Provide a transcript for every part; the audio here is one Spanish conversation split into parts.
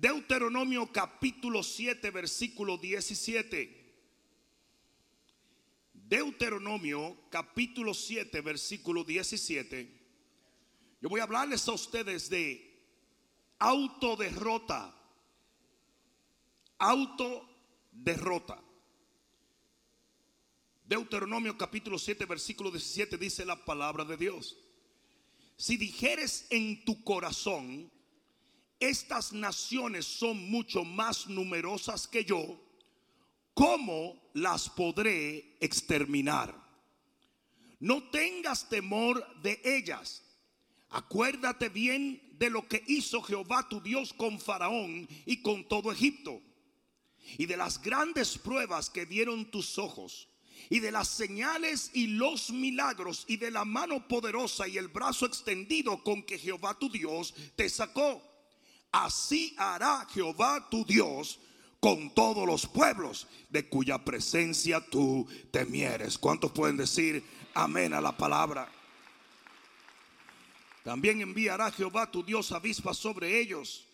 Deuteronomio capítulo 7, versículo 17. Deuteronomio capítulo 7, versículo 17. Yo voy a hablarles a ustedes de autoderrota. Autoderrota. Deuteronomio capítulo 7, versículo 17 dice la palabra de Dios. Si dijeres en tu corazón, estas naciones son mucho más numerosas que yo, ¿cómo las podré exterminar? No tengas temor de ellas. Acuérdate bien de lo que hizo Jehová tu Dios con Faraón y con todo Egipto, y de las grandes pruebas que dieron tus ojos, y de las señales y los milagros, y de la mano poderosa y el brazo extendido con que Jehová tu Dios te sacó. Así hará Jehová tu Dios con todos los pueblos de cuya presencia tú temieres. ¿Cuántos pueden decir amén a la palabra? También enviará Jehová tu Dios avispas sobre ellos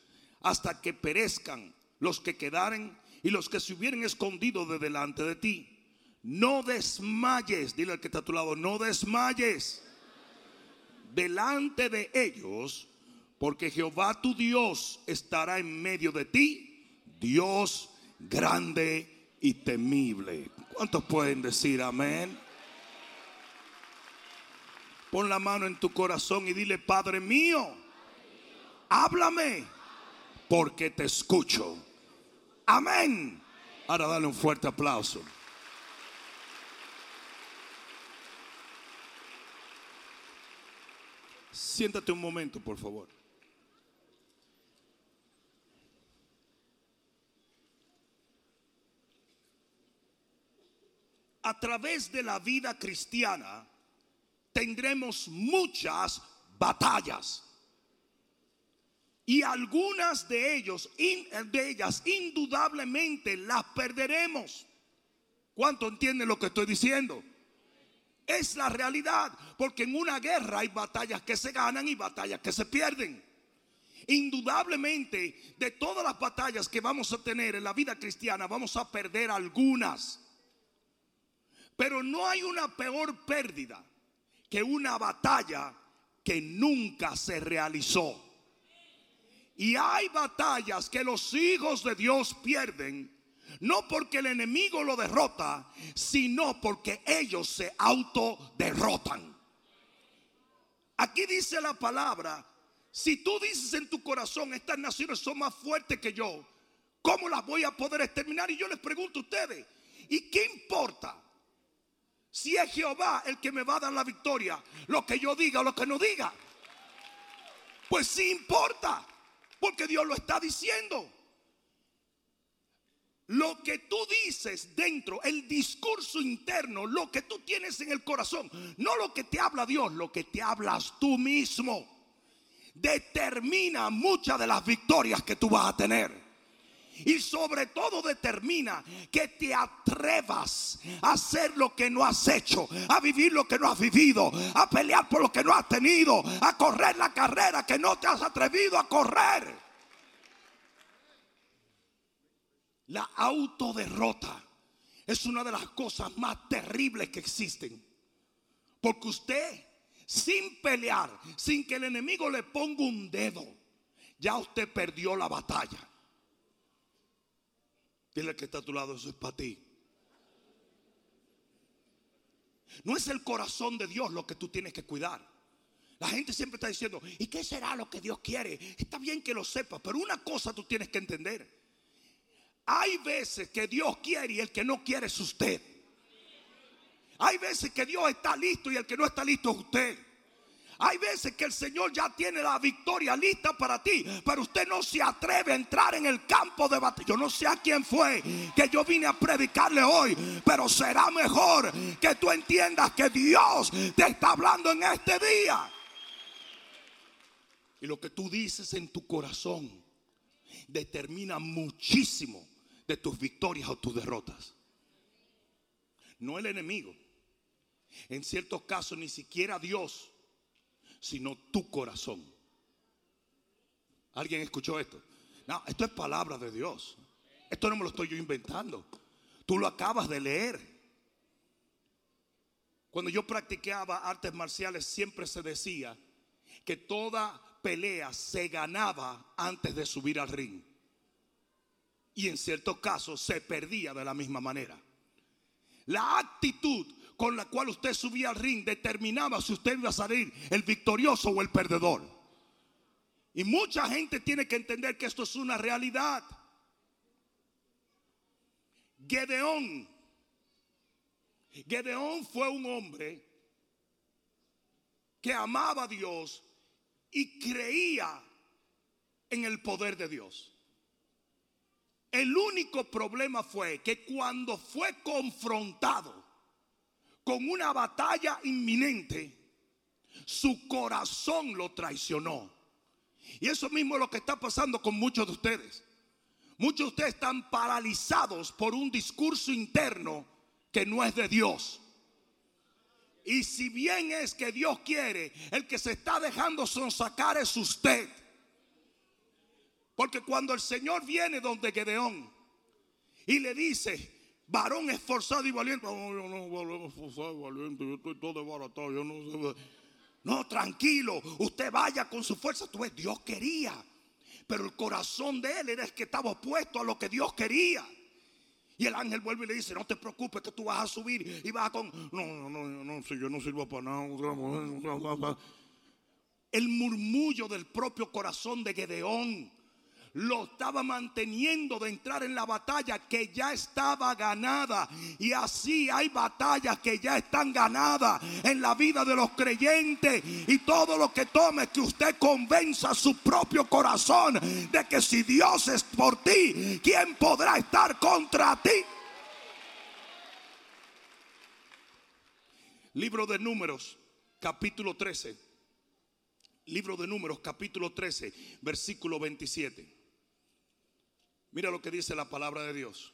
hasta que perezcan los que quedaren y los que se hubieren escondido de delante de ti. No desmayes, dile al que está a tu lado, no desmayes delante de ellos, porque Jehová tu Dios estará en medio de ti Dios grande y temible. ¿Cuántos pueden decir amén? Pon la mano en tu corazón y dile, Padre mío, háblame porque te escucho. Amén. Ahora dale un fuerte aplauso. Siéntate un momento, por favor. A través de la vida cristiana tendremos muchas batallas. Y algunas de, ellos, de ellas indudablemente las perderemos. ¿Cuánto entienden lo que estoy diciendo? Es la realidad, porque en una guerra hay batallas que se ganan y batallas que se pierden. Indudablemente, de todas las batallas que vamos a tener en la vida cristiana, vamos a perder algunas. Pero no hay una peor pérdida que una batalla que nunca se realizó. Y hay batallas que los hijos de Dios pierden, no porque el enemigo lo derrota, sino porque ellos se autoderrotan. Aquí dice la palabra, si tú dices en tu corazón, estas naciones son más fuertes que yo, ¿cómo las voy a poder exterminar? Y yo les pregunto a ustedes, ¿y qué importa? Si es Jehová el que me va a dar la victoria, lo que yo diga o lo que no diga, pues sí importa, porque Dios lo está diciendo. Lo que tú dices dentro, el discurso interno, lo que tú tienes en el corazón, no lo que te habla Dios, lo que te hablas tú mismo, determina muchas de las victorias que tú vas a tener. Y sobre todo determina que te atrevas a hacer lo que no has hecho, a vivir lo que no has vivido, a pelear por lo que no has tenido, a correr la carrera que no te has atrevido a correr. La autoderrota es una de las cosas más terribles que existen. Porque usted, sin pelear, sin que el enemigo le ponga un dedo, ya usted perdió la batalla. Dile que está a tu lado, eso es para ti. No es el corazón de Dios lo que tú tienes que cuidar. La gente siempre está diciendo, ¿y qué será lo que Dios quiere? Está bien que lo sepas, pero una cosa tú tienes que entender. Hay veces que Dios quiere y el que no quiere es usted. Hay veces que Dios está listo y el que no está listo es usted. Hay veces que el Señor ya tiene la victoria lista para ti, pero usted no se atreve a entrar en el campo de batalla. Yo no sé a quién fue que yo vine a predicarle hoy, pero será mejor que tú entiendas que Dios te está hablando en este día. Y lo que tú dices en tu corazón determina muchísimo de tus victorias o tus derrotas. No el enemigo. En ciertos casos ni siquiera Dios sino tu corazón. ¿Alguien escuchó esto? No, esto es palabra de Dios. Esto no me lo estoy yo inventando. Tú lo acabas de leer. Cuando yo practicaba artes marciales siempre se decía que toda pelea se ganaba antes de subir al ring. Y en ciertos casos se perdía de la misma manera. La actitud con la cual usted subía al ring determinaba si usted iba a salir el victorioso o el perdedor. Y mucha gente tiene que entender que esto es una realidad. Gedeón. Gedeón fue un hombre que amaba a Dios y creía en el poder de Dios. El único problema fue que cuando fue confrontado con una batalla inminente, su corazón lo traicionó. Y eso mismo es lo que está pasando con muchos de ustedes. Muchos de ustedes están paralizados por un discurso interno que no es de Dios. Y si bien es que Dios quiere, el que se está dejando sonsacar es usted. Porque cuando el Señor viene donde Gedeón y le dice, varón esforzado y valiente. No, yo no yo estoy todo desbaratado, yo no sé. No, tranquilo, usted vaya con su fuerza. Tú ves, Dios quería, pero el corazón de él era el que estaba opuesto a lo que Dios quería. Y el ángel vuelve y le dice, no te preocupes que tú vas a subir y vas con... No, no, no, no, si yo no sirvo para nada. El murmullo del propio corazón de Gedeón lo estaba manteniendo de entrar en la batalla que ya estaba ganada. Y así hay batallas que ya están ganadas en la vida de los creyentes. Y todo lo que tome que usted convenza su propio corazón de que si Dios es por ti, ¿quién podrá estar contra ti? Libro de Números, capítulo 13. Libro de Números, capítulo 13, versículo 27. Mira lo que dice la palabra de Dios.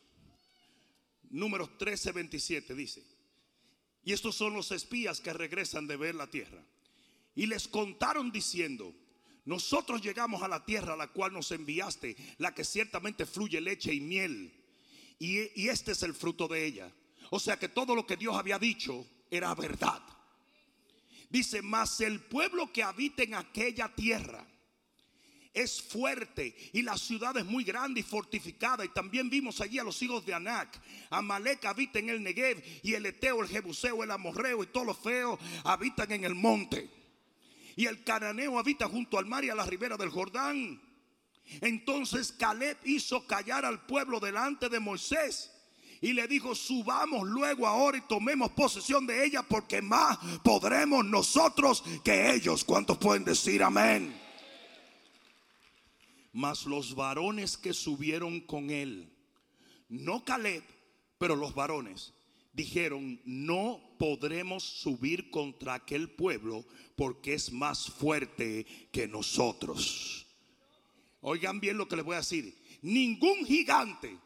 Números 13, 27 dice. Y estos son los espías que regresan de ver la tierra. Y les contaron diciendo, nosotros llegamos a la tierra a la cual nos enviaste, la que ciertamente fluye leche y miel. Y, y este es el fruto de ella. O sea que todo lo que Dios había dicho era verdad. Dice, mas el pueblo que habita en aquella tierra es fuerte y la ciudad es muy grande y fortificada. Y también vimos allí a los hijos de Anac. Amalek habita en el Negev y el Eteo, el Jebuseo, el Amorreo y todos los feos habitan en el monte. Y el Cananeo habita junto al mar y a la ribera del Jordán. Entonces Caleb hizo callar al pueblo delante de Moisés. Y le dijo, subamos luego ahora y tomemos posesión de ella porque más podremos nosotros que ellos. ¿Cuántos pueden decir amén? Mas los varones que subieron con él, no Caleb, pero los varones, dijeron, no podremos subir contra aquel pueblo porque es más fuerte que nosotros. Oigan bien lo que les voy a decir. Ningún gigante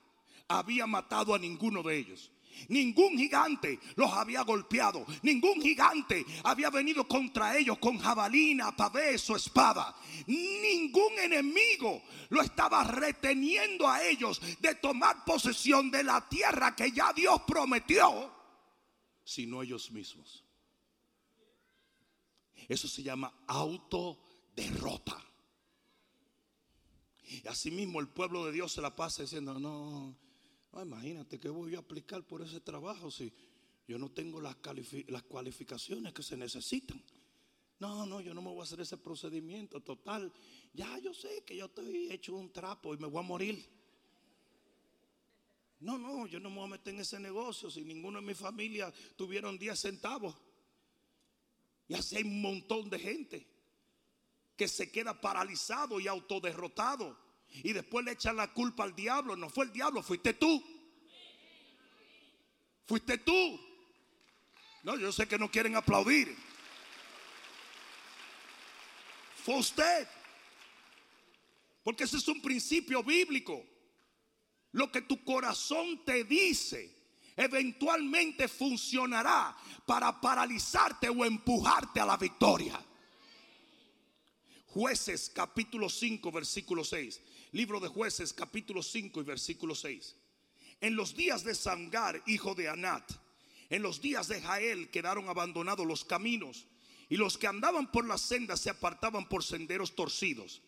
había matado a ninguno de ellos. Ningún gigante los había golpeado. Ningún gigante había venido contra ellos con jabalina, pavés o espada. Ningún enemigo lo estaba reteniendo a ellos de tomar posesión de la tierra que ya Dios prometió, sino ellos mismos. Eso se llama autoderrota. Y asimismo el pueblo de Dios se la pasa diciendo, no, imagínate que voy a aplicar por ese trabajo si yo no tengo las, las cualificaciones que se necesitan. No, no, yo no me voy a hacer ese procedimiento. Total, ya yo sé que yo estoy hecho un trapo y me voy a morir. No, no, yo no me voy a meter en ese negocio si ninguno de mi familia tuvieron 10 centavos. Y así hay un montón de gente que se queda paralizado y autoderrotado y después le echan la culpa al diablo. No fue el diablo, fuiste tú. Fuiste tú. No, yo sé que no quieren aplaudir. Fue usted. Porque ese es un principio bíblico. Lo que tu corazón te dice eventualmente funcionará para paralizarte o empujarte a la victoria. Jueces capítulo 5 versículo 6. Libro de jueces capítulo 5 y versículo 6. En los días de Sangar, hijo de Anat, en los días de Jael quedaron abandonados los caminos y los que andaban por las sendas se apartaban por senderos torcidos.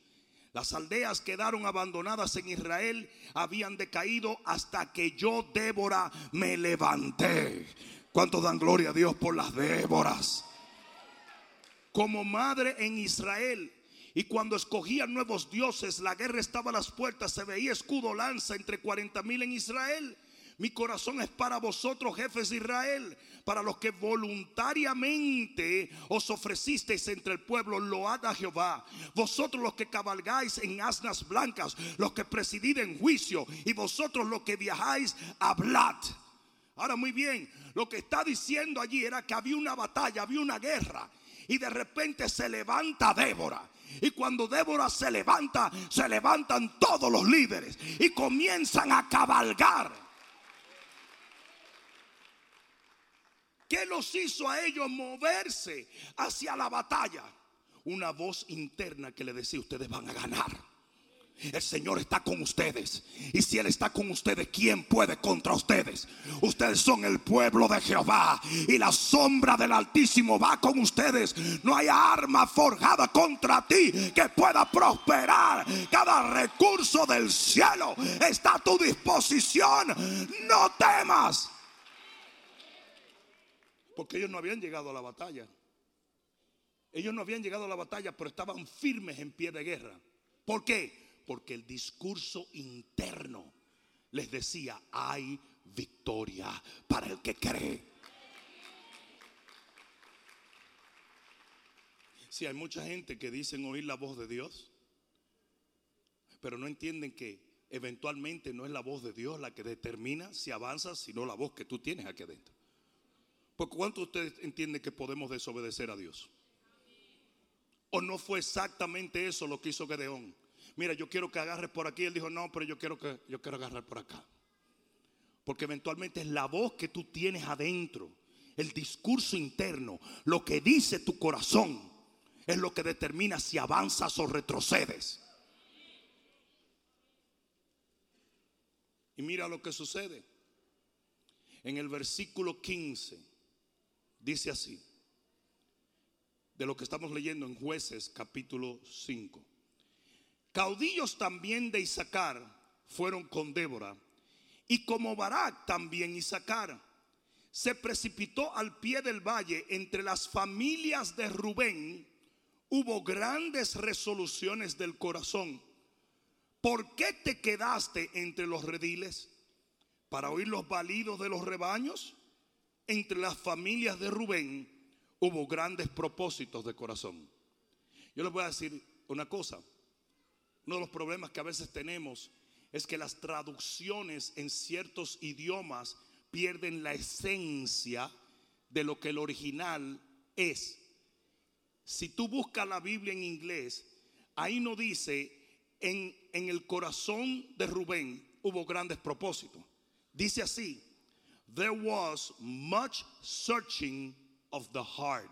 Las aldeas quedaron abandonadas en Israel, habían decaído hasta que yo, Débora, me levanté. ¿Cuántos dan gloria a Dios por las Déboras? Como madre en Israel, y cuando escogían nuevos dioses, la guerra estaba a las puertas, se veía escudo lanza entre 40 mil en Israel. Mi corazón es para vosotros, jefes de Israel, para los que voluntariamente os ofrecisteis entre el pueblo, load a Jehová. Vosotros los que cabalgáis en asnas blancas, los que presidid en juicio, y vosotros los que viajáis, hablad. Ahora muy bien, lo que está diciendo allí era que había una batalla, había una guerra. Y de repente se levanta Débora. Y cuando Débora se levanta, se levantan todos los líderes y comienzan a cabalgar. ¿Qué los hizo a ellos moverse hacia la batalla? Una voz interna que le decía, ustedes van a ganar. El Señor está con ustedes. Y si Él está con ustedes, ¿quién puede contra ustedes? Ustedes son el pueblo de Jehová. Y la sombra del Altísimo va con ustedes. No hay arma forjada contra ti que pueda prosperar. Cada recurso del cielo está a tu disposición. No temas. Porque ellos no habían llegado a la batalla. Ellos no habían llegado a la batalla, pero estaban firmes en pie de guerra. ¿Por qué? Porque el discurso interno les decía, hay victoria para el que cree. Si hay mucha gente que dicen oír la voz de Dios, pero no entienden que eventualmente no es la voz de Dios la que determina si avanzas, sino la voz que tú tienes aquí adentro. ¿Por cuánto ustedes entienden que podemos desobedecer a Dios? ¿O no fue exactamente eso lo que hizo Gedeón? Mira, yo quiero que agarres por aquí. Él dijo, no, pero yo quiero que yo quiero agarrar por acá. Porque eventualmente es la voz que tú tienes adentro, el discurso interno, lo que dice tu corazón, es lo que determina si avanzas o retrocedes. Y mira lo que sucede. En el versículo 15 Dice así, de lo que estamos leyendo en jueces capítulo 5. Caudillos también de Isaacar fueron con Débora, y como Barak también Isaacar, se precipitó al pie del valle entre las familias de Rubén, hubo grandes resoluciones del corazón. ¿Por qué te quedaste entre los rediles? ¿Para oír los balidos de los rebaños? entre las familias de Rubén hubo grandes propósitos de corazón. Yo les voy a decir una cosa. Uno de los problemas que a veces tenemos es que las traducciones en ciertos idiomas pierden la esencia de lo que el original es. Si tú buscas la Biblia en inglés, ahí no dice en, en el corazón de Rubén hubo grandes propósitos. Dice así, there was much searching of the heart.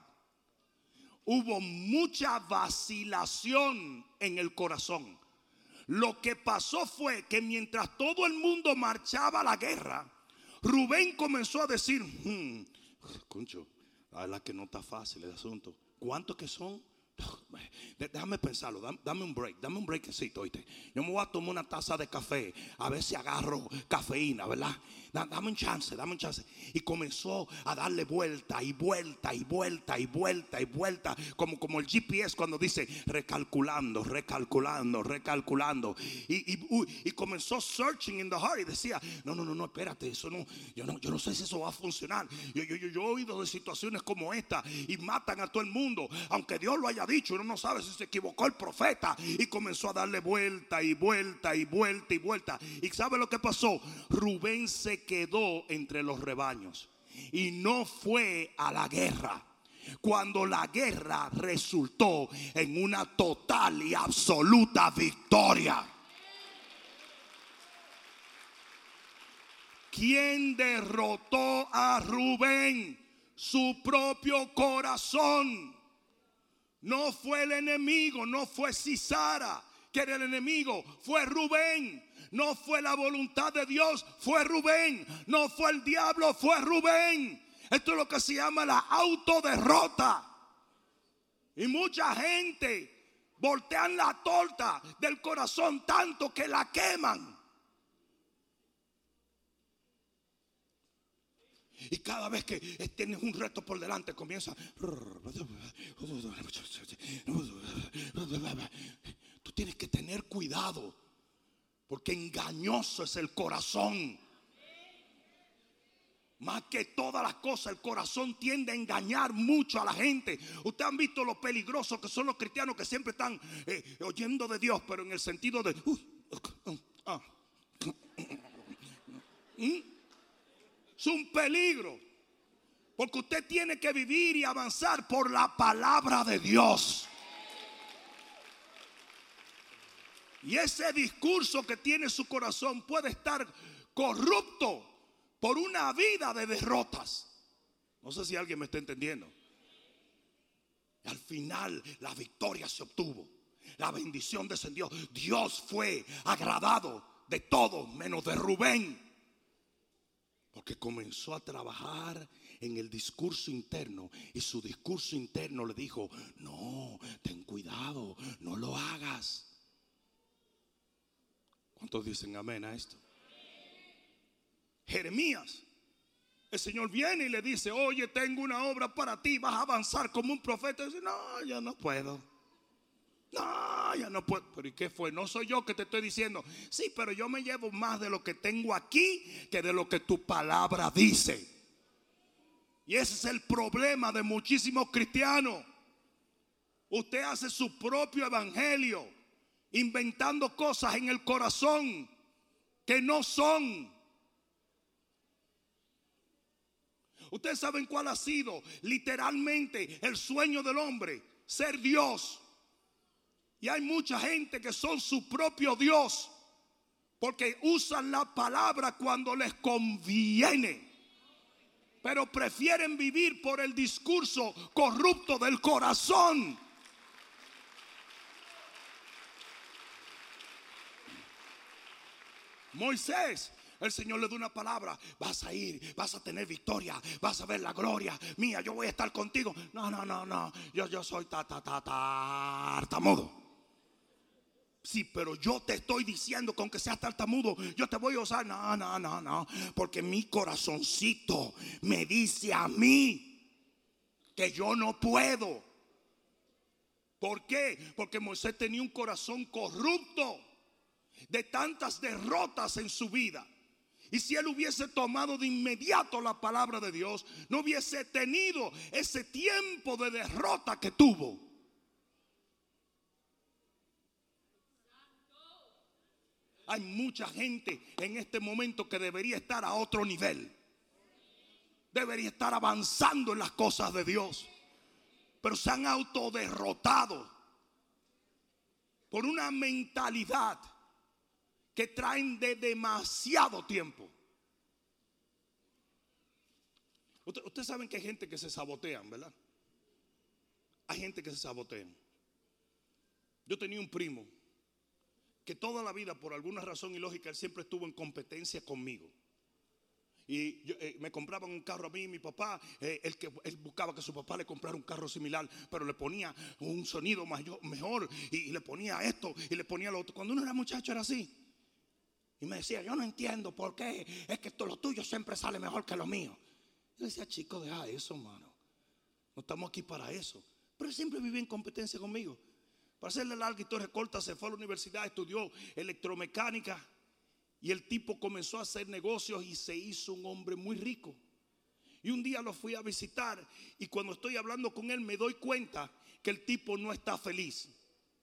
Hubo mucha vacilación en el corazón. Lo que pasó fue que mientras todo el mundo marchaba a la guerra, Rubén comenzó a decir, hmm, concho, la verdad que no está fácil el asunto. ¿Cuántos que son? Déjame pensarlo, dame un break, dame un breakcito, oíste. Yo me voy a tomar una taza de café, a ver si agarro cafeína, ¿verdad? Dame un chance, dame un chance. Y comenzó a darle vuelta y vuelta y vuelta y vuelta y vuelta, como, como el GPS cuando dice recalculando, recalculando, recalculando. Y, y, comenzó searching in the heart y decía, no, no, no, no, espérate, eso no, yo no, yo no sé si eso va a funcionar. Yo, yo, yo, yo he oído de situaciones como esta y matan a todo el mundo, aunque Dios lo haya dicho, no sabe si se equivocó el profeta y comenzó a darle vuelta y vuelta y vuelta y vuelta. ¿Y sabe lo que pasó? Rubén se quedó entre los rebaños y no fue a la guerra cuando la guerra resultó en una total y absoluta victoria. ¿Quién derrotó a Rubén? Su propio corazón No fue el enemigo, no fue Cisara, que era el enemigo, fue Rubén. No fue la voluntad de Dios, fue Rubén. No fue el diablo, fue Rubén. Esto es lo que se llama la autoderrota. Y mucha gente voltean la torta del corazón tanto que la queman. Y cada vez que tienes un reto por delante, comienza. Tú tienes que tener cuidado. Porque engañoso es el corazón. Más que todas las cosas, el corazón tiende a engañar mucho a la gente. Ustedes han visto lo peligroso que son los cristianos que siempre están eh, oyendo de Dios, pero en el sentido de... Ah, ¿Mm? Es un peligro. Porque usted tiene que vivir y avanzar por la palabra de Dios. Y ese discurso que tiene su corazón puede estar corrupto por una vida de derrotas. No sé si alguien me está entendiendo. al final la victoria se obtuvo. La bendición descendió. Dios fue agradado de todos menos de Rubén. Porque comenzó a trabajar en el discurso interno y su discurso interno le dijo, no, ten cuidado, no lo hagas. ¿Cuántos dicen amén a esto? Jeremías, el Señor viene y le dice, oye, tengo una obra para ti, vas a avanzar como un profeta. Y dice, no, ya no puedo. No, ya no puedo. Pero ¿y qué fue? No soy yo que te estoy diciendo. Sí, pero yo me llevo más de lo que tengo aquí que de lo que tu palabra dice. Y ese es el problema de muchísimos cristianos. Usted hace su propio evangelio, inventando cosas en el corazón que no son. Ustedes saben cuál ha sido literalmente el sueño del hombre, ser Dios. Y hay mucha gente que son su propio Dios porque usan la palabra cuando les conviene. Pero prefieren vivir por el discurso corrupto del corazón. Moisés el Señor le da una palabra, vas a ir, vas a tener victoria, vas a ver la gloria mía, yo voy a estar contigo. No, no, no, no, yo, yo soy ta, ta, ta, tartamudo. Sí, pero yo te estoy diciendo que aunque seas tartamudo, yo te voy a usar. No, no, no, no. Porque mi corazoncito me dice a mí que yo no puedo. ¿Por qué? Porque Moisés tenía un corazón corrupto de tantas derrotas en su vida. Y si él hubiese tomado de inmediato la palabra de Dios, no hubiese tenido ese tiempo de derrota que tuvo. Hay mucha gente en este momento que debería estar a otro nivel. Debería estar avanzando en las cosas de Dios. Pero se han autoderrotado por una mentalidad que traen de demasiado tiempo. Ustedes saben que hay gente que se sabotean, ¿verdad? Hay gente que se sabotean. Yo tenía un primo que toda la vida, por alguna razón ilógica, él siempre estuvo en competencia conmigo. Y eh, me compraban un carro a mí, mi papá, eh, el que, él buscaba que su papá le comprara un carro similar, pero le ponía un sonido mayor, mejor y, le ponía esto y le ponía lo otro. Cuando uno era muchacho era así. Y me decía, yo no entiendo por qué, es que todo lo tuyo siempre sale mejor que lo mío. Yo decía, chico, deja eso, mano. No estamos aquí para eso. Pero él siempre vivía en competencia conmigo. Para hacerle larga historia corta, se fue a la universidad, estudió electromecánica y el tipo comenzó a hacer negocios y se hizo un hombre muy rico. Y un día lo fui a visitar y cuando estoy hablando con él me doy cuenta que el tipo no está feliz.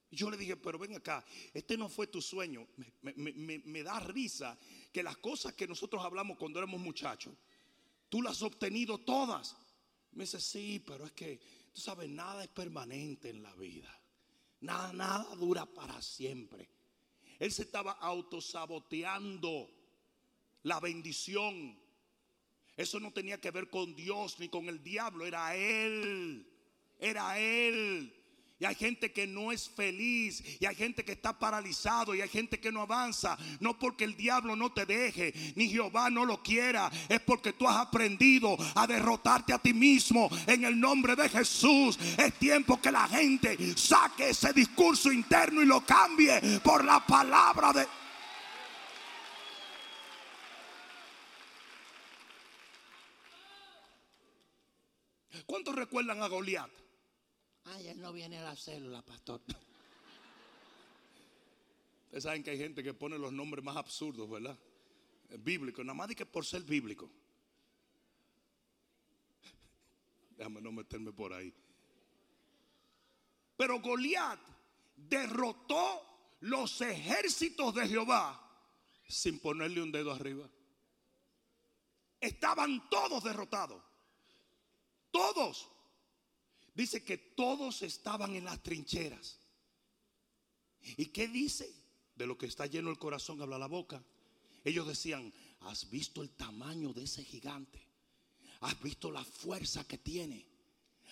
Y yo le dije, pero ven acá, este no fue tu sueño. Me, da risa que las cosas que nosotros hablamos cuando éramos muchachos, tú las has obtenido todas. Me dice, sí, pero es que, tú sabes, nada es permanente en la vida. Nada, nada dura para siempre. Él se estaba autosaboteando la bendición. Eso no tenía que ver con Dios ni con el diablo, era él. Era él. Y hay gente que no es feliz. Y hay gente que está paralizado. Y hay gente que no avanza. No porque el diablo no te deje. Ni Jehová no lo quiera. Es porque tú has aprendido a derrotarte a ti mismo. En el nombre de Jesús. Es tiempo que la gente saque ese discurso interno y lo cambie por la palabra de... ¿Cuántos recuerdan a Goliat? Ay, él no viene a la célula, pastor. Ustedes saben que hay gente que pone los nombres más absurdos, ¿verdad? Bíblico, nada más de que por ser bíblico. Déjame no meterme por ahí. Pero Goliat derrotó los ejércitos de Jehová sin ponerle un dedo arriba. Estaban todos derrotados. Todos. Dice que todos estaban en las trincheras. ¿Y qué dice? De lo que está lleno el corazón habla la boca. Ellos decían, ¿has visto el tamaño de ese gigante? ¿Has visto la fuerza que tiene?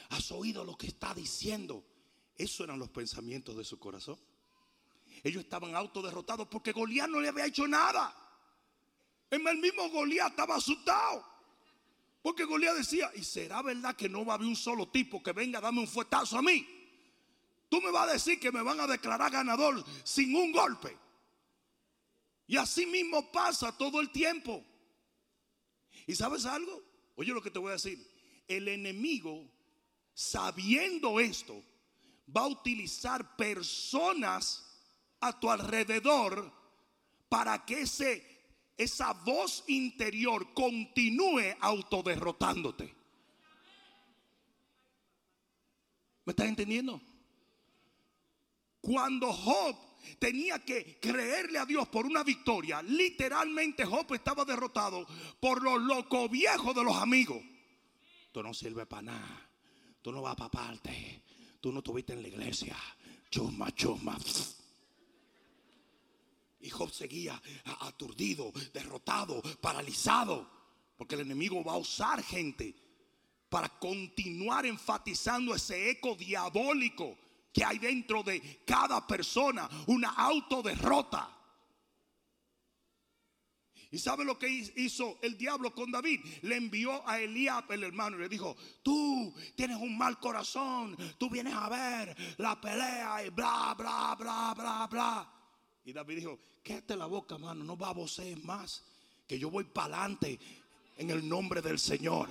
¿Has oído lo que está diciendo? Esos eran los pensamientos de su corazón. Ellos estaban autoderrotados porque Goliat no le había hecho nada. El mismo Goliat estaba asustado. Porque Goliat decía, ¿y será verdad que no va a haber un solo tipo que venga a darme un fuetazo a mí? Tú me vas a decir que me van a declarar ganador sin un golpe. Y así mismo pasa todo el tiempo. ¿Y sabes algo? Oye lo que te voy a decir. El enemigo, sabiendo esto, va a utilizar personas a tu alrededor para que ese esa voz interior continúe autoderrotándote. ¿Me estás entendiendo? Cuando Job tenía que creerle a Dios por una victoria, literalmente Job estaba derrotado por los locos viejos de los amigos. Tú no sirves para nada. Tú no vas para parte. Tú no estuviste en la iglesia. Chusma, chusma. Y Job seguía aturdido, derrotado, paralizado. Porque el enemigo va a usar gente para continuar enfatizando ese eco diabólico que hay dentro de cada persona, una autoderrota. ¿Y sabe lo que hizo el diablo con David? Le envió a Eliab, el hermano, y le dijo, tú tienes un mal corazón, tú vienes a ver la pelea y bla, bla, bla, bla, bla. Y David dijo, quédate la boca, mano, no va a voces más, que yo voy para adelante en el nombre del Señor.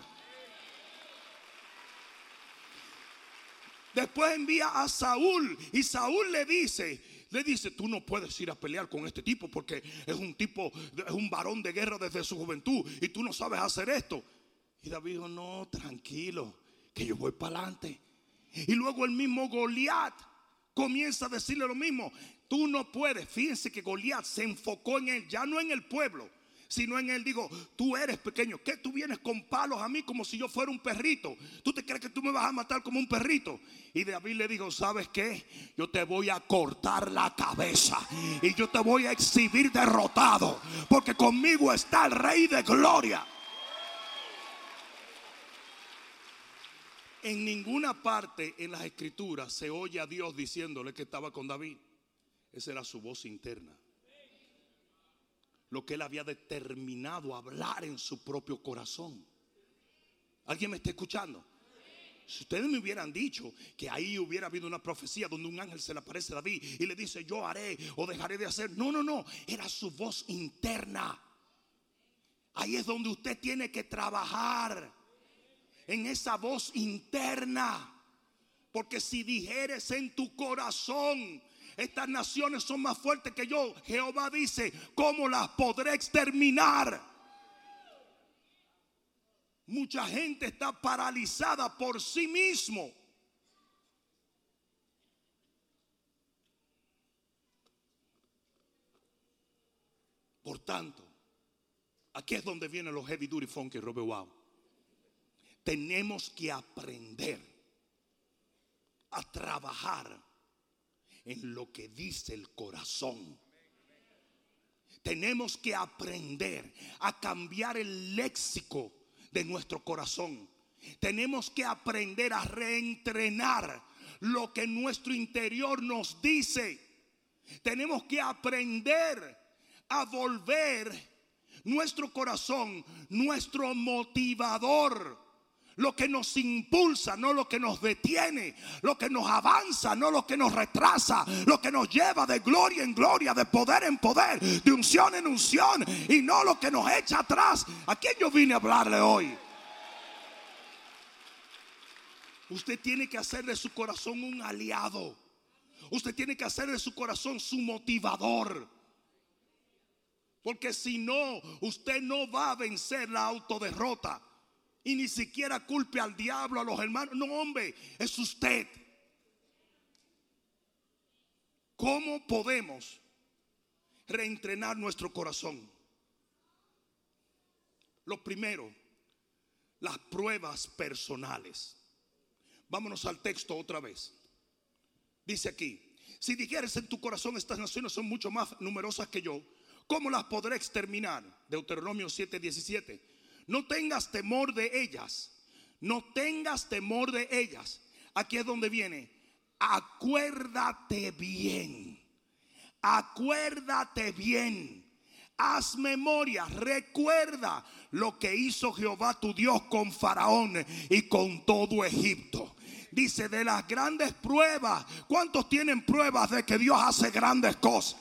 Después envía a Saúl y Saúl le dice, le dice, tú no puedes ir a pelear con este tipo porque es un tipo, es un varón de guerra desde su juventud y tú no sabes hacer esto. Y David dijo, no, tranquilo, que yo voy para adelante. Y luego el mismo Goliat comienza a decirle lo mismo. Tú no puedes. Fíjense que Goliat se enfocó en él, ya no en el pueblo, sino en él. Digo, tú eres pequeño. ¿Qué tú vienes con palos a mí como si yo fuera un perrito? ¿Tú te crees que tú me vas a matar como un perrito? Y David le dijo, ¿sabes qué? Yo te voy a cortar la cabeza y yo te voy a exhibir derrotado, porque conmigo está el rey de gloria. En ninguna parte en las escrituras se oye a Dios diciéndole que estaba con David. Esa era su voz interna. Lo que él había determinado hablar en su propio corazón. ¿Alguien me está escuchando? Si ustedes me hubieran dicho que ahí hubiera habido una profecía donde un ángel se le aparece a David y le dice yo haré o dejaré de hacer. No, no, no. Era su voz interna. Ahí es donde usted tiene que trabajar. En esa voz interna. Porque si dijeres en tu corazón, estas naciones son más fuertes que yo. Jehová dice, ¿cómo las podré exterminar? Mucha gente está paralizada por sí mismo. Por tanto, aquí es donde vienen los heavy duty funky Robert Wow. Tenemos que aprender a trabajar en lo que dice el corazón. Tenemos que aprender a cambiar el léxico de nuestro corazón. Tenemos que aprender a reentrenar lo que nuestro interior nos dice. Tenemos que aprender a volver nuestro corazón, nuestro motivador lo que nos impulsa, no lo que nos detiene, lo que nos avanza, no lo que nos retrasa, lo que nos lleva de gloria en gloria, de poder en poder, de unción en unción, y no lo que nos echa atrás. ¿A quién yo vine a hablarle hoy? Usted tiene que hacer de su corazón un aliado. Usted tiene que hacer de su corazón su motivador. Porque si no, usted no va a vencer la autoderrota. Y ni siquiera culpe al diablo, a los hermanos. No, hombre, es usted. ¿Cómo podemos reentrenar nuestro corazón? Lo primero, las pruebas personales. Vámonos al texto otra vez. Dice aquí, si dijeres en tu corazón estas naciones son mucho más numerosas que yo, ¿cómo las podré exterminar? Deuteronomio 7:17. No tengas temor de ellas, no tengas temor de ellas. Aquí es donde viene, acuérdate bien, acuérdate bien. Haz memoria, recuerda lo que hizo Jehová tu Dios con Faraón y con todo Egipto dice, de las grandes pruebas. ¿Cuántos tienen pruebas de que Dios hace grandes cosas?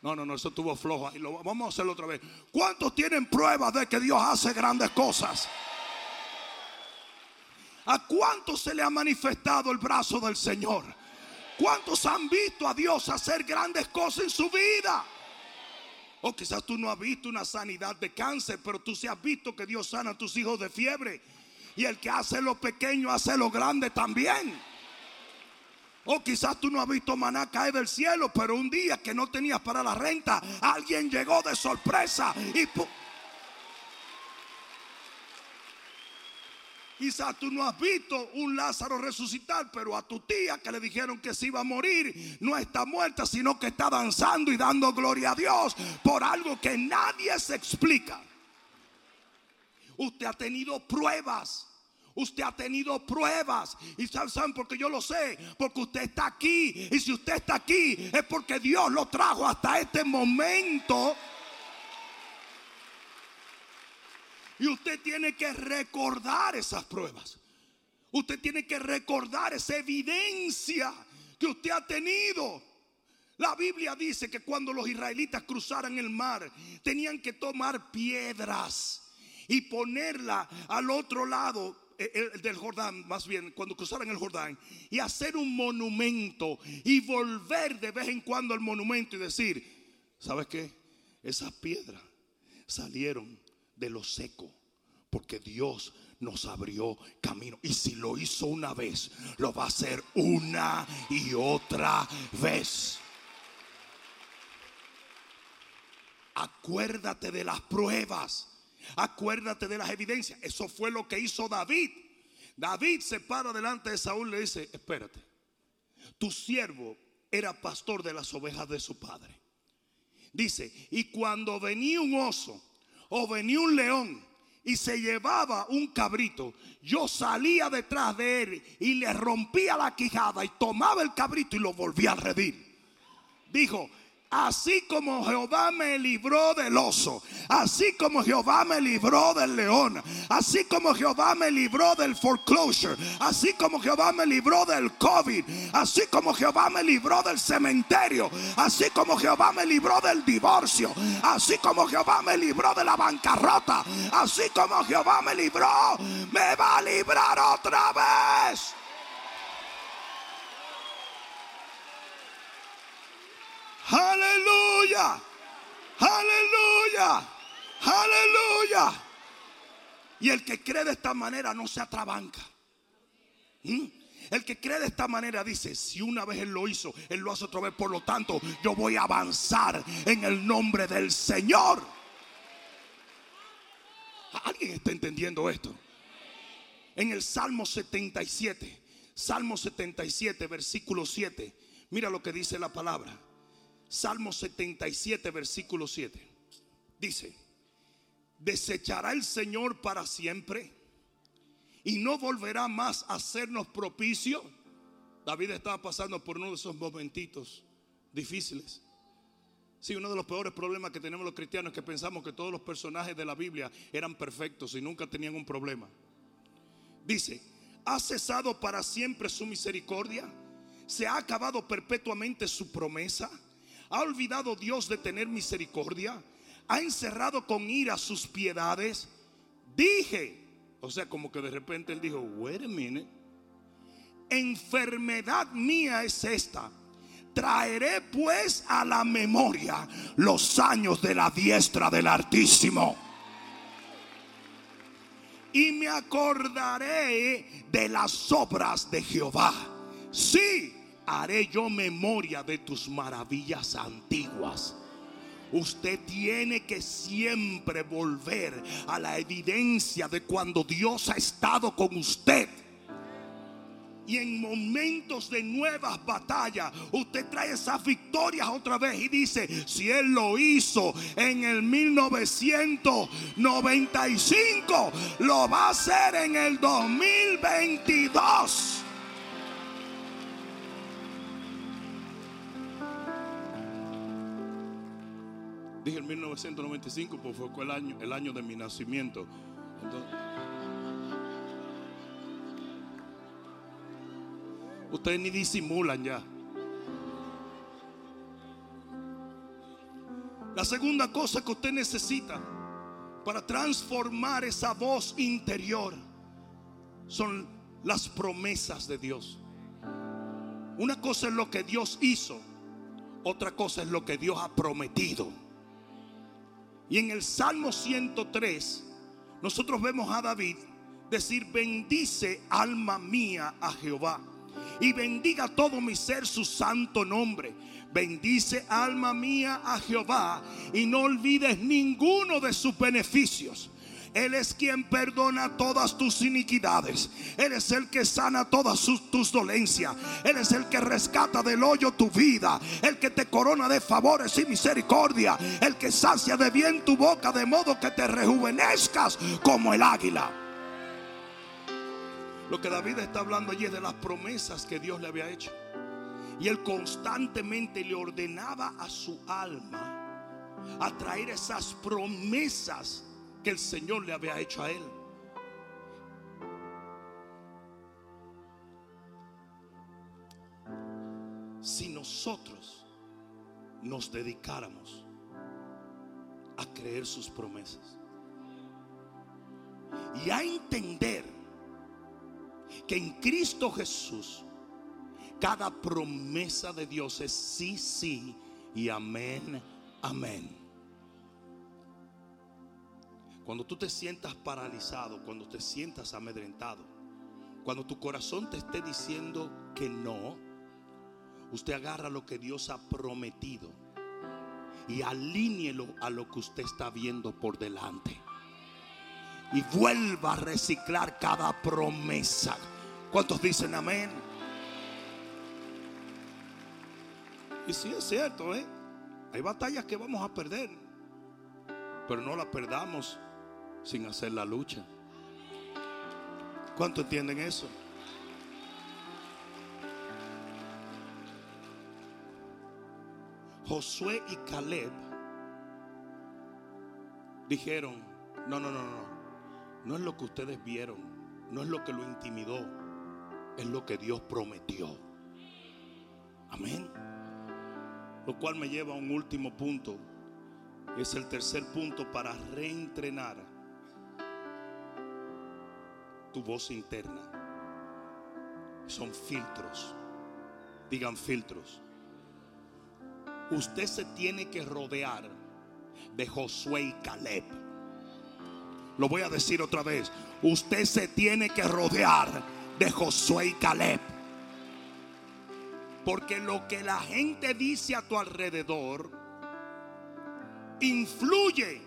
No, no, no, eso tuvo flojo. Y lo, vamos a hacerlo otra vez. ¿Cuántos tienen pruebas de que Dios hace grandes cosas? ¿A cuántos se le ha manifestado el brazo del Señor? ¿Cuántos han visto a Dios hacer grandes cosas en su vida? O quizás tú no has visto una sanidad de cáncer, pero tú sí has visto que Dios sana a tus hijos de fiebre. Y el que hace lo pequeño hace lo grande también. O quizás tú no has visto maná caer del cielo, pero un día que no tenías para la renta, alguien llegó de sorpresa y Quizás tú no has visto un Lázaro resucitar, pero a tu tía que le dijeron que se iba a morir, no está muerta, sino que está danzando y dando gloria a Dios por algo que nadie se explica. Usted ha tenido pruebas. Usted ha tenido pruebas. Y saben porque yo lo sé. Porque usted está aquí. Y si usted está aquí es porque Dios lo trajo hasta este momento. Y usted tiene que recordar esas pruebas. Usted tiene que recordar esa evidencia que usted ha tenido. La Biblia dice que cuando los israelitas cruzaran el mar, tenían que tomar piedras y ponerla al otro lado eh, del Jordán, más bien, cuando cruzaran el Jordán, y hacer un monumento y volver de vez en cuando al monumento y decir, ¿sabes qué? Esas piedras salieron de lo seco, porque Dios nos abrió camino. Y si lo hizo una vez, lo va a hacer una y otra vez. Acuérdate de las pruebas. Acuérdate de las evidencias. Eso fue lo que hizo David. David se para delante de Saúl y le dice, espérate, tu siervo era pastor de las ovejas de su padre. Dice, y cuando venía un oso o venía un león y se llevaba un cabrito, yo salía detrás de él y le rompía la quijada y tomaba el cabrito y lo volvía a redir. Dijo, Así como Jehová me libró del oso, así como Jehová me libró del león, así como Jehová me libró del foreclosure, así como Jehová me libró del COVID, así como Jehová me libró del cementerio, así como Jehová me libró del divorcio, así como Jehová me libró de la bancarrota, así como Jehová me libró, me va a librar otra vez. Aleluya. Aleluya. Aleluya. Y el que cree de esta manera no se atrabanca. ¿Mm? El que cree de esta manera dice, si una vez Él lo hizo, Él lo hace otra vez. Por lo tanto, yo voy a avanzar en el nombre del Señor. ¿Alguien está entendiendo esto? En el Salmo 77, Salmo 77, versículo 7, mira lo que dice la palabra. Salmo 77, versículo 7. Dice, ¿desechará el Señor para siempre? y no volverá más a hacernos propicio. David estaba pasando por uno de esos momentitos difíciles. Sí, uno de los peores problemas que tenemos los cristianos es que pensamos que todos los personajes de la Biblia eran perfectos y nunca tenían un problema. Dice, ¿ha cesado para siempre su misericordia? ¿Se ha acabado perpetuamente su promesa? ¿Ha olvidado Dios de tener misericordia? ¿Ha encerrado con ira sus piedades? Dije, o sea, como que de repente él dijo, wait a minute, enfermedad mía es esta Traeré pues a la memoria los años de la diestra del Altísimo. Y me acordaré de las obras de Jehová. Sí, haré yo memoria de tus maravillas antiguas. Usted tiene que siempre volver a la evidencia de cuando Dios ha estado con usted y en momentos de nuevas batallas, usted trae esas victorias otra vez y dice, si Él lo hizo en el 1995, lo va a hacer en el 2022. Dije el 1995 porque fue el año, el año de mi nacimiento. Ustedes ni disimulan ya. La segunda cosa que usted necesita para transformar esa voz interior son las promesas de Dios. Una cosa es lo que Dios hizo, otra cosa es lo que Dios ha prometido. Y en el Salmo 103, nosotros vemos a David decir, bendice alma mía a Jehová y bendiga todo mi ser su santo nombre. Bendice alma mía a Jehová y no olvides ninguno de sus beneficios. Él es quien perdona todas tus iniquidades. Él es el que sana todas tus dolencias. Él es el que rescata del hoyo tu vida. El que te corona de favores y misericordia. El que sacia de bien tu boca de modo que te rejuvenezcas como el águila. Lo que David está hablando allí es de las promesas que Dios le había hecho. Y él constantemente le ordenaba a su alma a traer esas promesas que el Señor le había hecho a él. Si nosotros nos dedicáramos a creer sus promesas y a entender que en Cristo Jesús cada promesa de Dios es sí, sí y amén, amén. Cuando tú te sientas paralizado, cuando te sientas amedrentado, cuando tu corazón te esté diciendo que no, usted agarra lo que Dios ha prometido y alíñelo a lo que usted está viendo por delante y vuelva a reciclar cada promesa. ¿Cuántos dicen amén? Y sí es cierto, ¿eh? Hay batallas que vamos a perder, pero no las perdamos sin hacer la lucha. ¿Cuántos entienden eso? Josué y Caleb dijeron, no, no, no, no, no es lo que ustedes vieron, no es lo que lo intimidó, es lo que Dios prometió. Amén. Lo cual me lleva a un último punto. Es el tercer punto para reentrenar tu voz interna. Son filtros. Digan filtros. Usted se tiene que rodear de Josué y Caleb lo voy a decir otra vez. Usted se tiene que rodear de Josué y Caleb. Porque lo que la gente dice a tu alrededor influye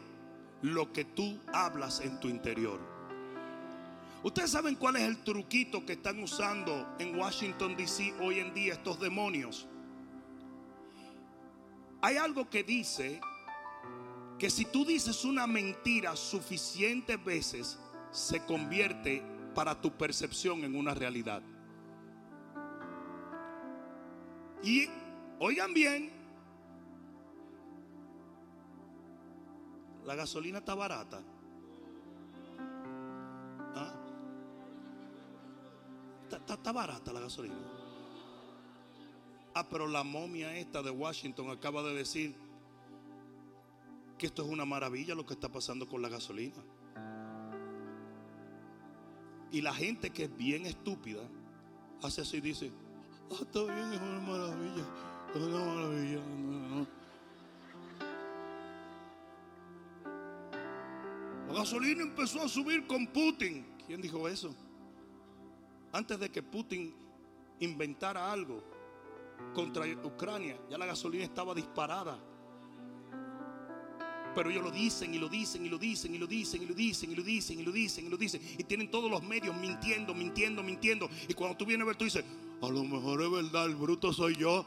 lo que tú hablas en tu interior. Ustedes saben cuál es el truquito que están usando en Washington, D.C. hoy en día estos demonios. Hay algo que dice que si tú dices una mentira suficientes veces, se convierte para tu percepción en una realidad. Y oigan bien, la gasolina está barata. Está, barata la gasolina. Ah, pero la momia esta de Washington acaba de decir que esto es una maravilla lo que está pasando con la gasolina. Y la gente que es bien estúpida hace así y dice, ah, está bien, es una maravilla, es una maravilla. no, no". La gasolina empezó a subir con Putin. ¿Quién dijo eso? Antes de que Putin inventara algo contra Ucrania, ya la gasolina estaba disparada. Pero ellos lo dicen y lo dicen y lo dicen y lo dicen y lo dicen y lo dicen y lo dicen y lo dicen. Y tienen todos los medios mintiendo, mintiendo, mintiendo. Y cuando tú vienes a ver, tú dices, a lo mejor es verdad, el bruto soy yo.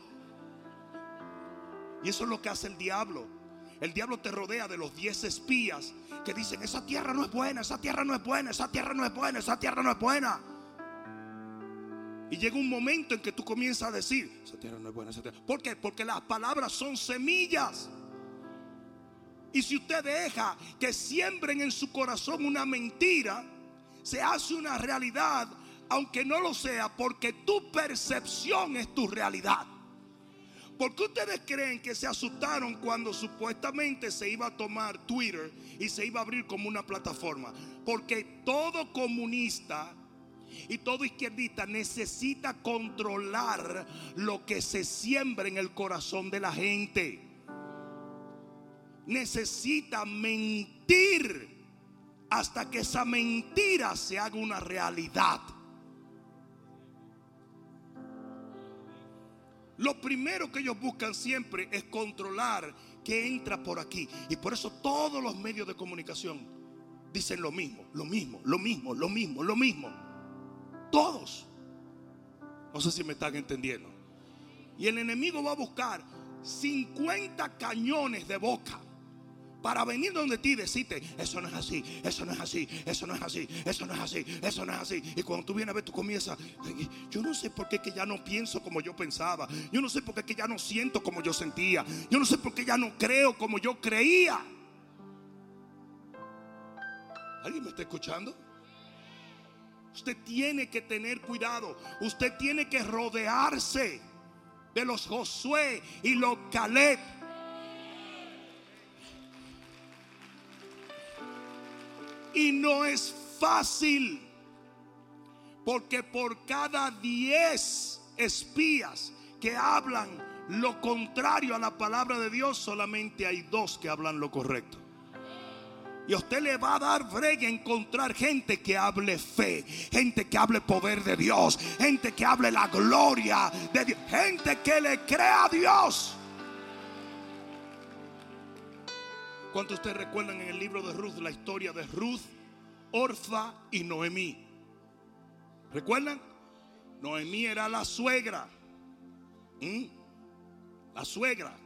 Y eso es lo que hace el diablo. El diablo te rodea de los 10 espías que dicen, esa tierra no es buena, esa tierra no es buena, esa tierra no es buena, esa tierra no es buena. Y llega un momento en que tú comienzas a decir, esa tierra no es buena, esa tierra. ¿Por qué? Porque las palabras son semillas. Y si usted deja que siembren en su corazón una mentira, se hace una realidad, aunque no lo sea, porque tu percepción es tu realidad. ¿Por qué ustedes creen que se asustaron cuando supuestamente se iba a tomar Twitter y se iba a abrir como una plataforma? Porque todo comunista y todo izquierdista necesita controlar lo que se siembra en el corazón de la gente. Necesita mentir hasta que esa mentira se haga una realidad. Lo primero que ellos buscan siempre es controlar que entra por aquí. Y por eso todos los medios de comunicación dicen lo mismo, lo mismo, lo mismo, lo mismo, lo mismo. Todos. No sé si me están entendiendo. Y el enemigo va a buscar 50 cañones de boca para venir donde ti y decirte, eso no es así, eso no es así, eso no es así, eso no es así, eso no es así. Y cuando tú vienes a ver, tú comienzas, "Ay, yo no sé por qué que ya no pienso como yo pensaba, yo no sé por qué que ya no siento como yo sentía, yo no sé por qué ya no creo como yo creía. ¿Alguien me está escuchando? Usted tiene que tener cuidado, usted tiene que rodearse de los Josué y los Caleb. Y no es fácil. Porque por cada 10 espías que hablan lo contrario a la palabra de Dios, solamente hay dos que hablan lo correcto. Y usted le va a dar brega encontrar gente que hable fe, gente que hable poder de Dios, gente que hable la gloria de Dios, gente que le crea a Dios. ¿Cuántos de ustedes recuerdan en el libro de Ruth la historia de Ruth, Orfa y Noemí? ¿Recuerdan? Noemí era la suegra. ¿Mm? La suegra.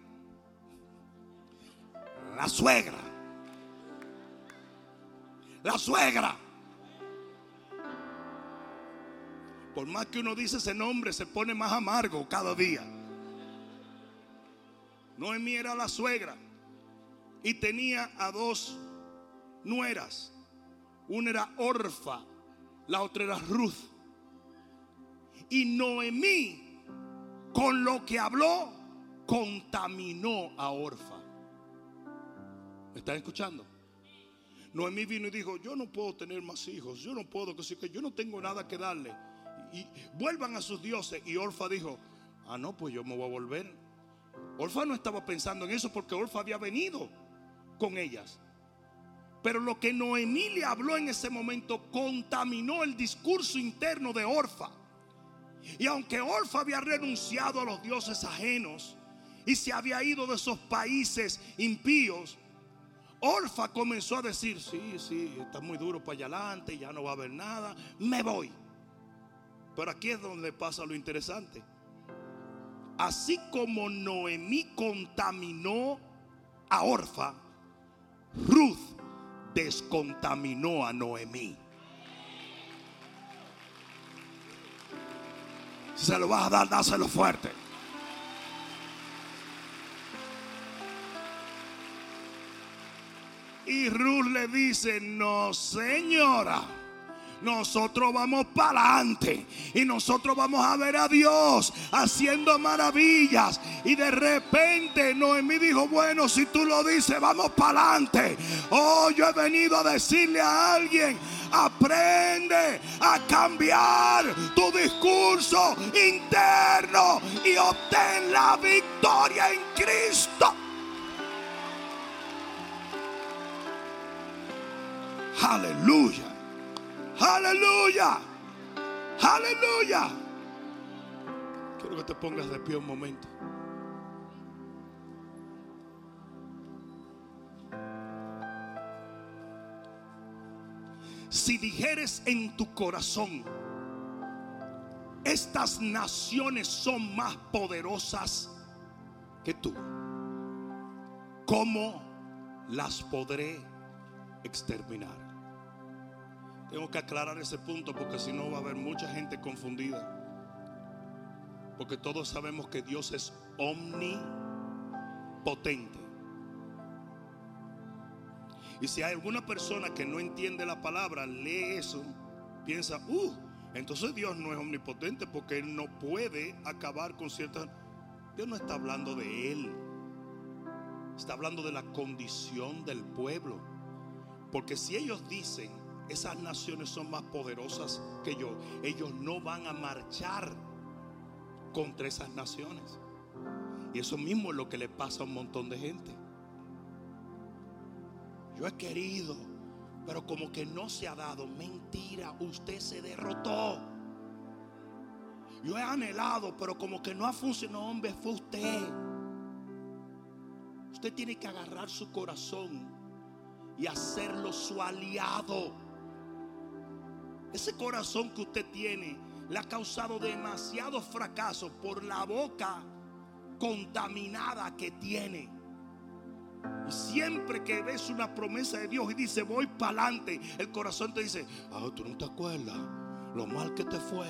La suegra. La suegra. Por más que uno dice ese nombre, se pone más amargo cada día. Noemí era la suegra y tenía a dos nueras. Una era Orfa, la otra era Ruth. Y Noemí, con lo que habló, contaminó a Orfa. ¿Me están escuchando? Noemí vino y dijo, yo no puedo tener más hijos, yo no puedo, que que yo no tengo nada que darle. Y vuelvan a sus dioses. Y Orfa dijo, ah, no, pues yo me voy a volver. Orfa no estaba pensando en eso porque Orfa había venido con ellas. Pero lo que Noemí le habló en ese momento contaminó el discurso interno de Orfa. Y aunque Orfa había renunciado a los dioses ajenos y se había ido de esos países impíos, Orfa comenzó a decir, sí, sí, está muy duro para allá adelante, ya no va a haber nada, me voy. Pero aquí es donde pasa lo interesante. Así como Noemí contaminó a Orfa, Ruth descontaminó a Noemí. Se lo vas a dar, dáselo fuerte. Y Ruth le dice, no señora, nosotros vamos para adelante y nosotros vamos a ver a Dios haciendo maravillas. Y de repente Noemí dijo, bueno, si tú lo dices, vamos para adelante. Oh, yo he venido a decirle a alguien, aprende a cambiar tu discurso interno y obtén la victoria en Cristo. Aleluya. Aleluya. Aleluya. Quiero que te pongas de pie un momento. Si dijeres en tu corazón, estas naciones son más poderosas que tú, ¿cómo las podré exterminar? Tengo que aclarar ese punto porque si no va a haber mucha gente confundida. Porque todos sabemos que Dios es omnipotente. Y si hay alguna persona que no entiende la palabra, lee eso, piensa, uh, entonces Dios no es omnipotente porque Él no puede acabar con ciertas... Dios no está hablando de Él. Está hablando de la condición del pueblo. Porque si ellos dicen, esas naciones son más poderosas que yo. Ellos no van a marchar contra esas naciones. Y eso mismo es lo que le pasa a un montón de gente. Yo he querido, pero como que no se ha dado. Mentira, usted se derrotó. Yo he anhelado, pero como que no ha funcionado, hombre, fue usted. Usted tiene que agarrar su corazón y hacerlo su aliado. Ese corazón que usted tiene le ha causado demasiado fracaso por la boca contaminada que tiene. Y siempre que ves una promesa de Dios y dice voy para adelante, el corazón te dice, ah, tú no te acuerdas lo mal que te fue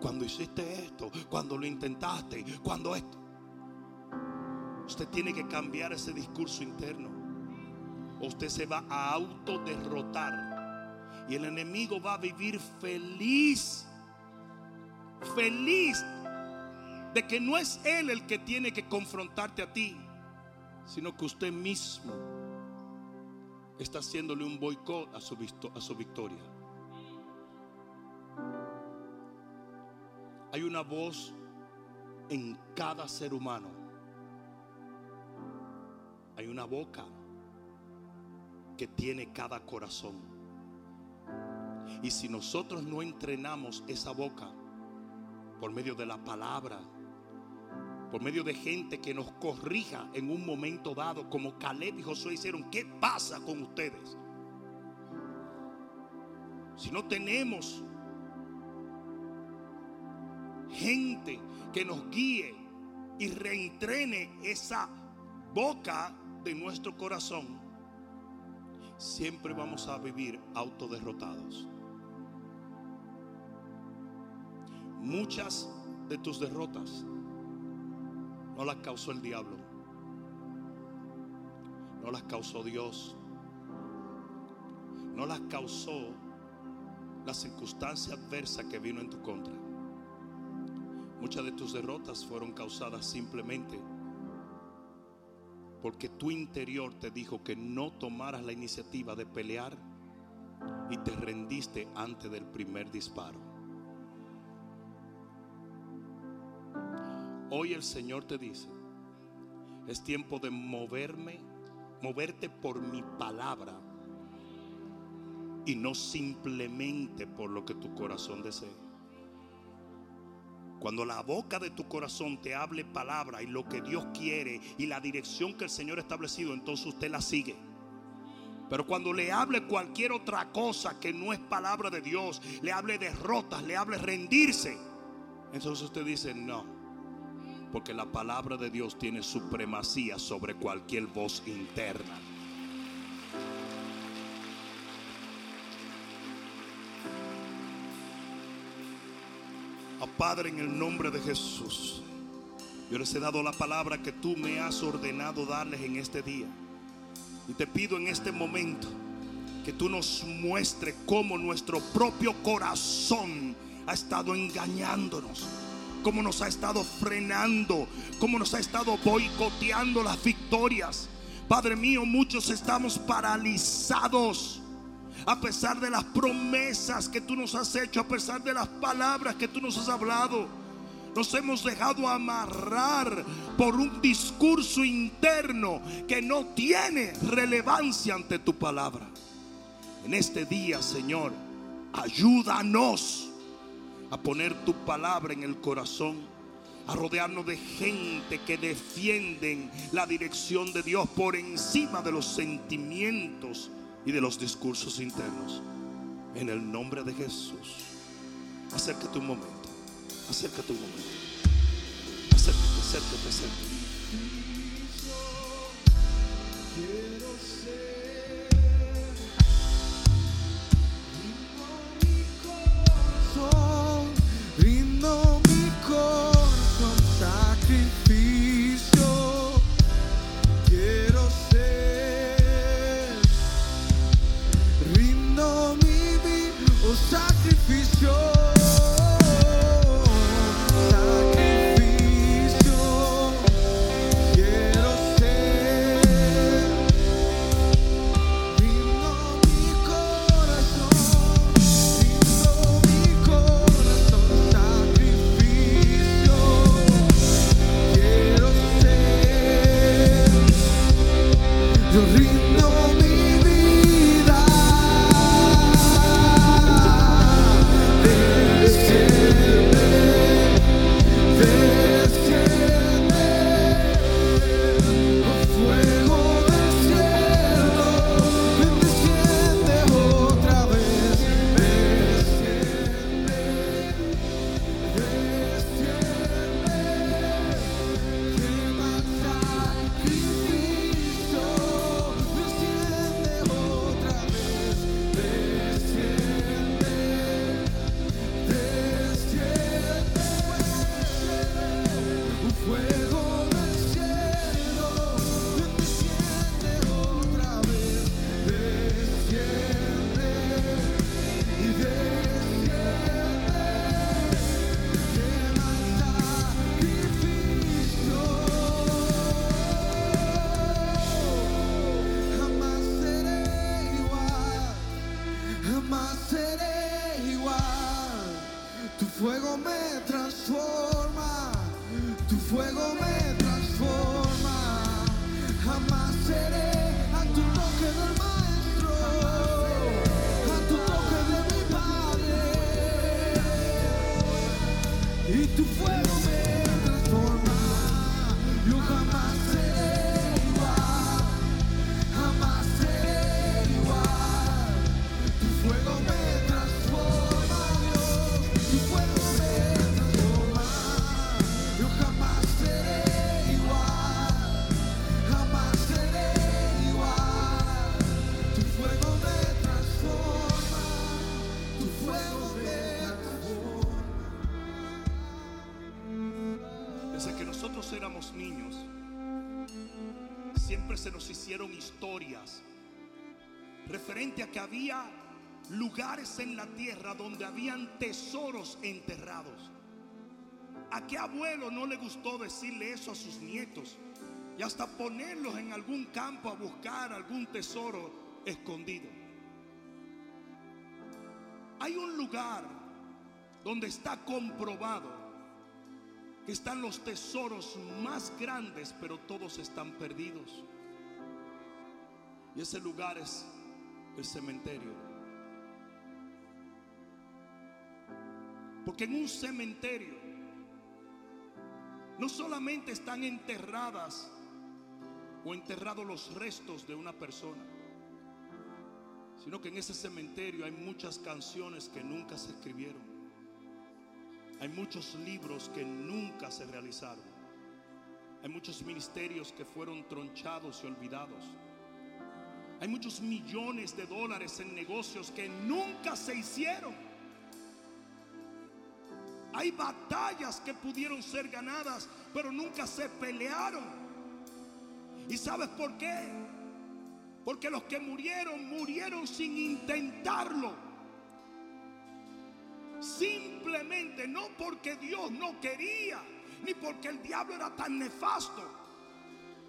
cuando hiciste esto, cuando lo intentaste, cuando esto. Usted tiene que cambiar ese discurso interno. Usted se va a autoderrotar y el enemigo va a vivir feliz, feliz de que no es él el que tiene que confrontarte a ti, sino que usted mismo está haciéndole un boicot a su, a su victoria. Hay una voz en cada ser humano. Hay una boca que tiene cada corazón. Y si nosotros no entrenamos esa boca por medio de la palabra, por medio de gente que nos corrija en un momento dado, como Caleb y Josué hicieron, ¿qué pasa con ustedes? Si no tenemos gente que nos guíe y reentrene esa boca de nuestro corazón, siempre vamos a vivir autoderrotados. Muchas de tus derrotas no las causó el diablo, no las causó Dios, no las causó la circunstancia adversa que vino en tu contra. Muchas de tus derrotas fueron causadas simplemente porque tu interior te dijo que no tomaras la iniciativa de pelear y te rendiste antes del primer disparo. Hoy el Señor te dice, es tiempo de moverme, moverte por mi palabra y no simplemente por lo que tu corazón desee. Cuando la boca de tu corazón te hable palabra y lo que Dios quiere y la dirección que el Señor ha establecido, entonces usted la sigue. Pero cuando le hable cualquier otra cosa que no es palabra de Dios, le hable derrotas, le hable rendirse, entonces usted dice no. Porque la palabra de Dios tiene supremacía sobre cualquier voz interna. Padre, en el nombre de Jesús, yo les he dado la palabra que tú me has ordenado darles en este día. Y te pido en este momento que tú nos muestres cómo nuestro propio corazón ha estado engañándonos, cómo nos ha estado frenando, cómo nos ha estado boicoteando las victorias. Padre mío, muchos estamos paralizados a pesar de las promesas que tú nos has hecho, a pesar de las palabras que tú nos has hablado. Nos hemos dejado amarrar por un discurso interno que no tiene relevancia ante tu palabra. En este día, Señor, ayúdanos a poner tu palabra en el corazón, a rodearnos de gente que defienden la dirección de Dios por encima de los sentimientos y de los discursos internos. En el nombre de Jesús. Acércate un momento. Acércate un momento. Acércate, acércate, acércate. show. En la tierra donde habían tesoros enterrados. ¿A qué abuelo no le gustó decirle eso a sus nietos? Y hasta ponerlos en algún campo a buscar algún tesoro escondido. Hay un lugar donde está comprobado que están los tesoros más grandes, pero todos están perdidos. Y ese lugar es el cementerio. Porque en un cementerio no solamente están enterradas o enterrados los restos de una persona, sino que en ese cementerio hay muchas canciones que nunca se escribieron. Hay muchos libros que nunca se realizaron. Hay muchos ministerios que fueron tronchados y olvidados. Hay muchos millones de dólares en negocios que nunca se hicieron. Hay batallas que pudieron ser ganadas, pero nunca se pelearon. ¿Y sabes por qué? Porque los que murieron, murieron sin intentarlo. Simplemente no porque Dios no quería, ni porque el diablo era tan nefasto,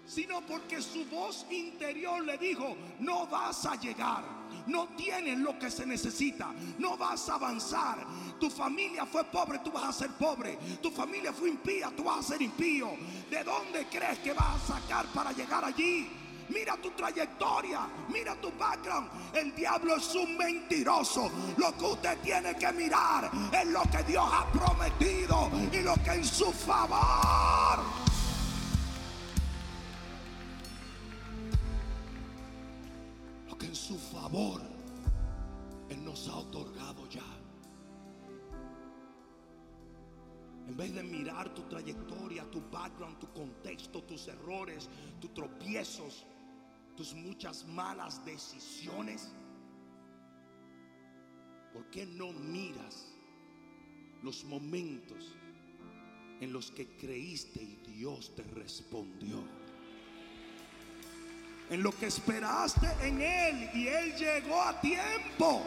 sino porque su voz interior le dijo, no vas a llegar, no tienes lo que se necesita, no vas a avanzar. Tu familia fue pobre, tú vas a ser pobre. Tu familia fue impía, tú vas a ser impío. ¿De dónde crees que vas a sacar para llegar allí? Mira tu trayectoria, mira tu background. El diablo es un mentiroso. Lo que usted tiene que mirar es lo que Dios ha prometido y lo que en su favor. Su favor Él nos ha otorgado ya. En vez de mirar tu trayectoria, tu background, tu contexto, tus errores, tus tropiezos, tus muchas malas decisiones, ¿por qué no miras los momentos en los que creíste y Dios te respondió? En lo que esperaste en Él y Él llegó a tiempo.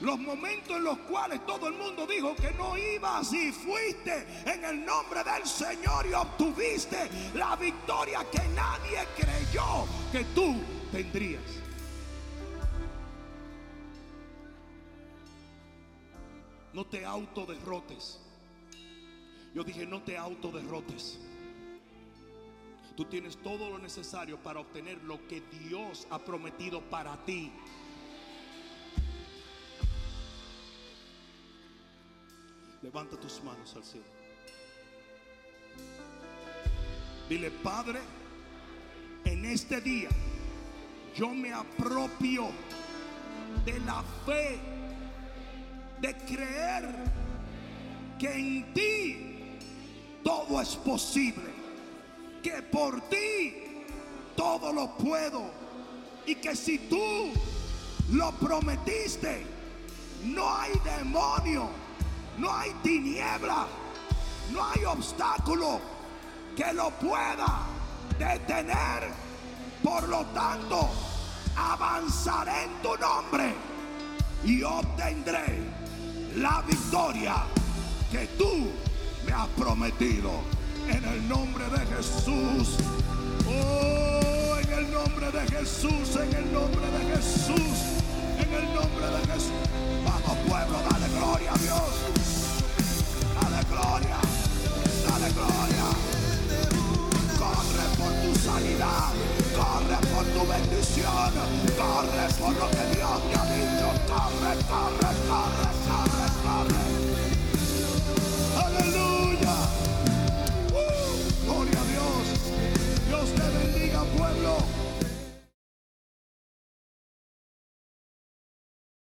Los momentos en los cuales todo el mundo dijo que no ibas y fuiste en el nombre del Señor y obtuviste la victoria que nadie creyó que tú tendrías. No te autoderrotes. Yo dije, no te autoderrotes. Tú tienes todo lo necesario para obtener lo que Dios ha prometido para ti. Levanta tus manos al cielo. Dile, Padre, en este día yo me apropio de la fe, de creer que en ti todo es posible, que por ti todo lo puedo y que si tú lo prometiste, no hay demonio, no hay tiniebla, no hay obstáculo que lo pueda detener. Por lo tanto, avanzaré en tu nombre y obtendré la victoria que tú me has prometido en el nombre de Jesús. Oh, en el nombre de Jesús, en el nombre de Jesús, en el nombre de Jesús. Vamos pueblo, dale gloria a Dios. Dale gloria, dale gloria. Corre por tu sanidad, corre por tu bendición, corre por lo que Dios te ha dicho. corre, corre, corre, corre. corre. Dios te bendiga, pueblo.